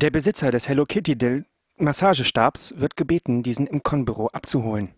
Der Besitzer des Hello Kitty Dill Massagestabs wird gebeten, diesen im Con-Büro abzuholen.